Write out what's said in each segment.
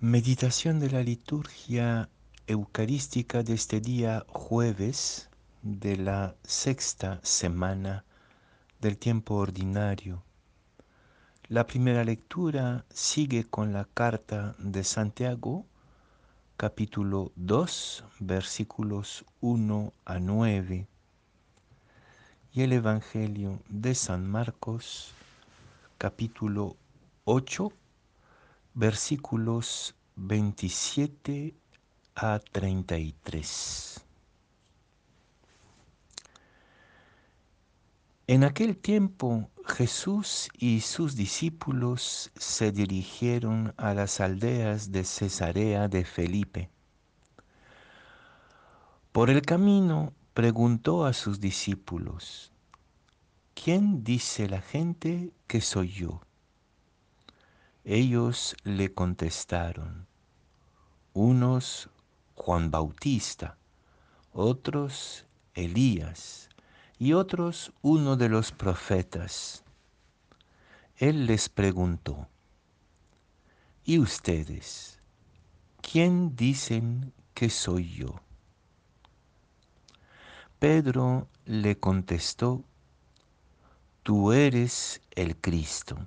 Meditación de la liturgia eucarística de este día jueves de la sexta semana del tiempo ordinario. La primera lectura sigue con la carta de Santiago, capítulo 2, versículos 1 a 9, y el Evangelio de San Marcos, capítulo 8, versículos 27 a 33. En aquel tiempo Jesús y sus discípulos se dirigieron a las aldeas de Cesarea de Felipe. Por el camino preguntó a sus discípulos, ¿quién dice la gente que soy yo? Ellos le contestaron, unos Juan Bautista, otros Elías y otros uno de los profetas. Él les preguntó, ¿y ustedes? ¿Quién dicen que soy yo? Pedro le contestó, tú eres el Cristo.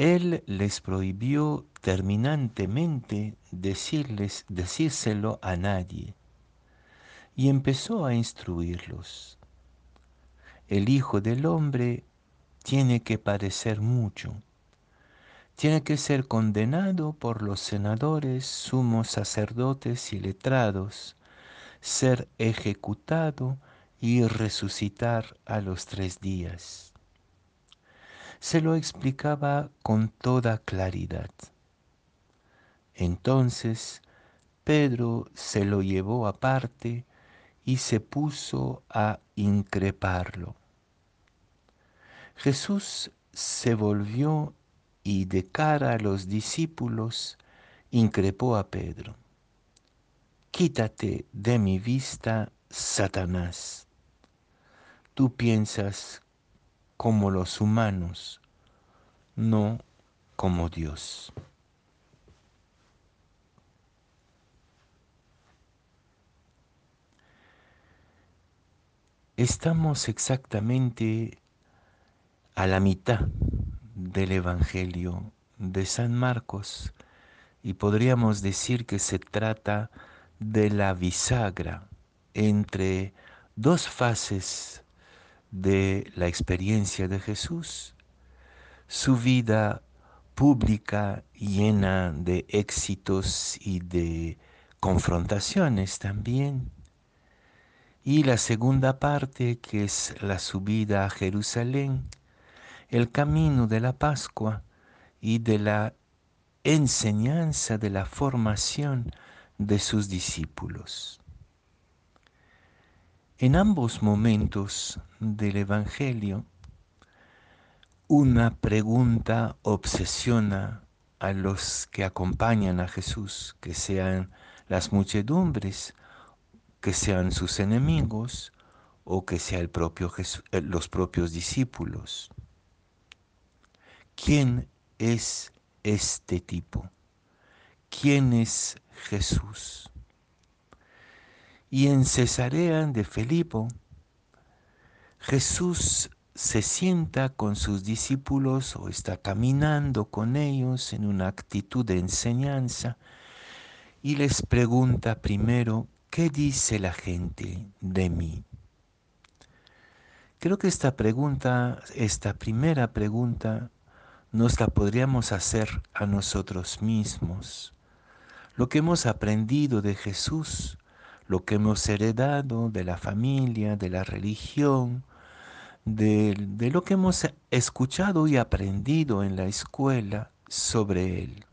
Él les prohibió terminantemente decirles, decírselo a nadie y empezó a instruirlos. El Hijo del Hombre tiene que padecer mucho, tiene que ser condenado por los senadores, sumos sacerdotes y letrados, ser ejecutado y resucitar a los tres días se lo explicaba con toda claridad. Entonces Pedro se lo llevó aparte y se puso a increparlo. Jesús se volvió y de cara a los discípulos increpó a Pedro. Quítate de mi vista, Satanás. Tú piensas como los humanos, no como Dios. Estamos exactamente a la mitad del Evangelio de San Marcos y podríamos decir que se trata de la bisagra entre dos fases de la experiencia de Jesús, su vida pública llena de éxitos y de confrontaciones también. Y la segunda parte, que es la subida a Jerusalén, el camino de la Pascua y de la enseñanza de la formación de sus discípulos. En ambos momentos del Evangelio, una pregunta obsesiona a los que acompañan a Jesús, que sean las muchedumbres, que sean sus enemigos o que sean el propio eh, los propios discípulos. ¿Quién es este tipo? ¿Quién es Jesús? Y en Cesarea de Felipo, Jesús se sienta con sus discípulos o está caminando con ellos en una actitud de enseñanza y les pregunta primero, ¿qué dice la gente de mí? Creo que esta pregunta, esta primera pregunta, nos la podríamos hacer a nosotros mismos. Lo que hemos aprendido de Jesús lo que hemos heredado de la familia, de la religión, de, lo que hemos escuchado y aprendido en la escuela sobre Él.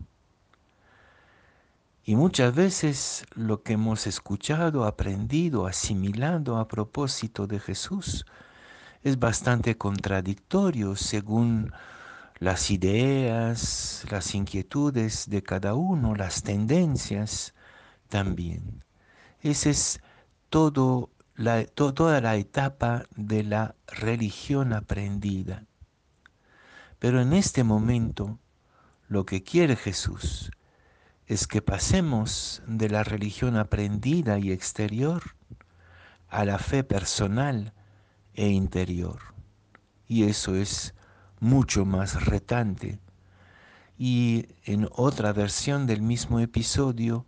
Y muchas veces lo que hemos escuchado, aprendido, asimilado a propósito de Jesús es bastante contradictorio según las ideas, las inquietudes de cada uno, las tendencias también. Esa es toda la etapa de la religión aprendida. Pero en este momento lo que quiere Jesús es que pasemos de la religión aprendida y exterior a la fe personal e interior. Y eso es mucho más retante. Y en otra versión del mismo episodio,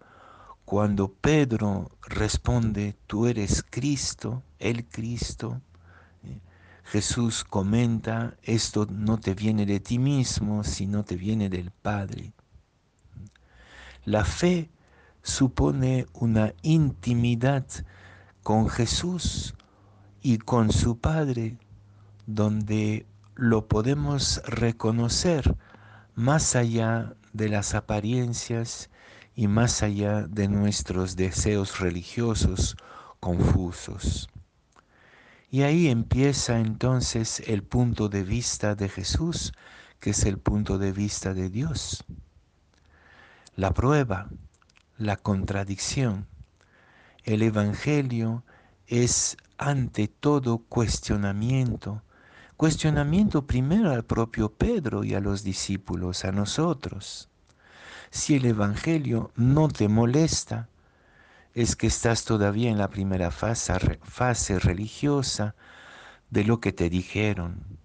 cuando Pedro responde, tú eres Cristo, el Cristo, Jesús comenta, esto no te viene de ti mismo, sino te viene del Padre. La fe supone una intimidad con Jesús y con su Padre, donde lo podemos reconocer más allá de las apariencias y más allá de nuestros deseos religiosos confusos. Y ahí empieza entonces el punto de vista de Jesús, que es el punto de vista de Dios. La prueba, la contradicción. El Evangelio es ante todo cuestionamiento. Cuestionamiento primero al propio Pedro y a los discípulos, a nosotros. Si el Evangelio no te molesta, es que estás todavía en la primera fase, fase religiosa de lo que te dijeron.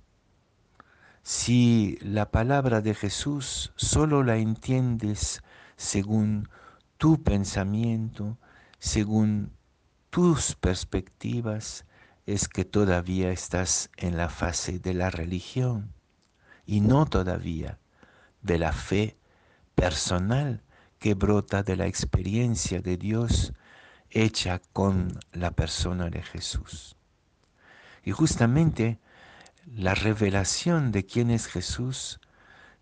Si la palabra de Jesús solo la entiendes según tu pensamiento, según tus perspectivas, es que todavía estás en la fase de la religión y no todavía de la fe personal que brota de la experiencia de Dios hecha con la persona de Jesús. Y justamente la revelación de quién es Jesús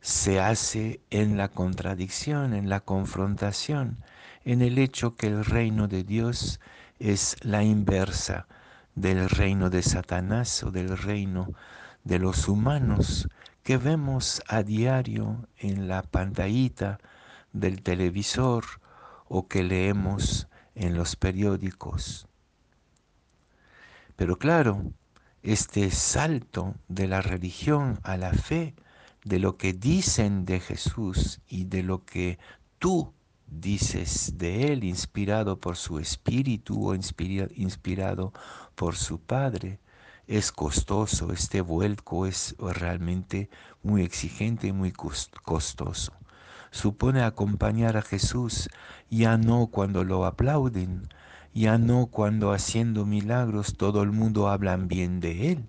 se hace en la contradicción, en la confrontación, en el hecho que el reino de Dios es la inversa del reino de Satanás o del reino de los humanos que vemos a diario en la pantallita del televisor o que leemos en los periódicos. Pero claro, este salto de la religión a la fe de lo que dicen de Jesús y de lo que tú dices de Él, inspirado por su espíritu o inspirado por su Padre, es costoso, este vuelco es realmente muy exigente y muy costoso. Supone acompañar a Jesús ya no cuando lo aplauden, ya no cuando haciendo milagros todo el mundo habla bien de Él,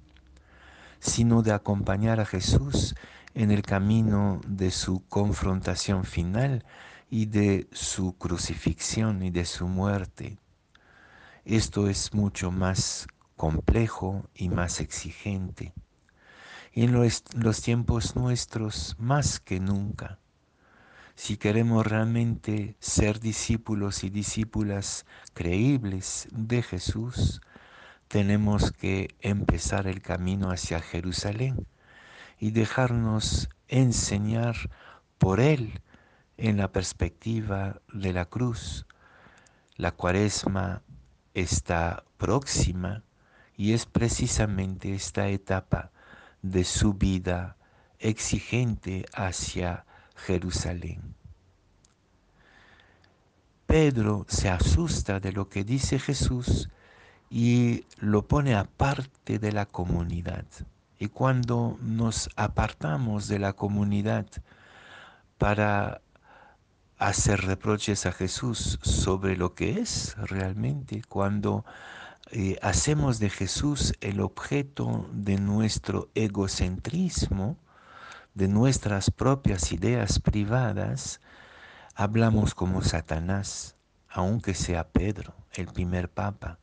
sino de acompañar a Jesús en el camino de su confrontación final y de su crucifixión y de su muerte. Esto es mucho más complejo y más exigente. Y en los, los, tiempos nuestros, más que nunca, si queremos realmente ser discípulos y discípulas creíbles de Jesús, tenemos que empezar el camino hacia Jerusalén y dejarnos enseñar por Él en la perspectiva de la cruz. La cuaresma está próxima y es precisamente esta etapa de su vida exigente hacia Jerusalén. Pedro se asusta de lo que dice Jesús y lo pone aparte de la comunidad. Y cuando nos apartamos de la comunidad para hacer reproches a Jesús sobre lo que es realmente, cuando eh, hacemos de Jesús el objeto de nuestro egocentrismo, de nuestras propias ideas privadas, hablamos como Satanás, aunque sea Pedro, el primer papa.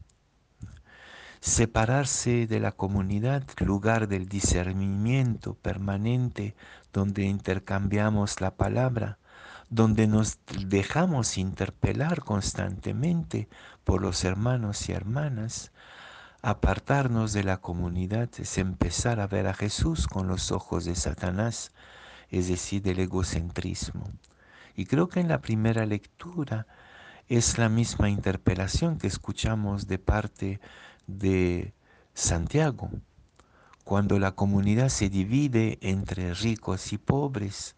Separarse de la comunidad, lugar del discernimiento permanente donde intercambiamos la palabra, donde nos dejamos interpelar constantemente por los hermanos y hermanas. Apartarnos de la comunidad es empezar a ver a Jesús con los ojos de Satanás, es decir, del egocentrismo. Y creo que en la primera lectura es la misma interpelación que escuchamos de parte de Santiago, cuando la comunidad se divide entre ricos y pobres,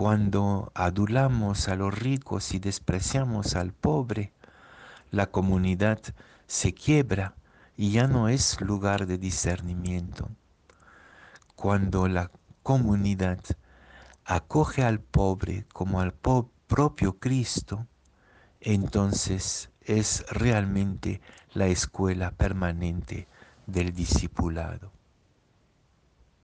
Cuando adulamos a los ricos y despreciamos al pobre, la comunidad se quiebra y ya no es lugar de discernimiento. Cuando la comunidad acoge al pobre como al propio Cristo, entonces es realmente la escuela permanente del discipulado.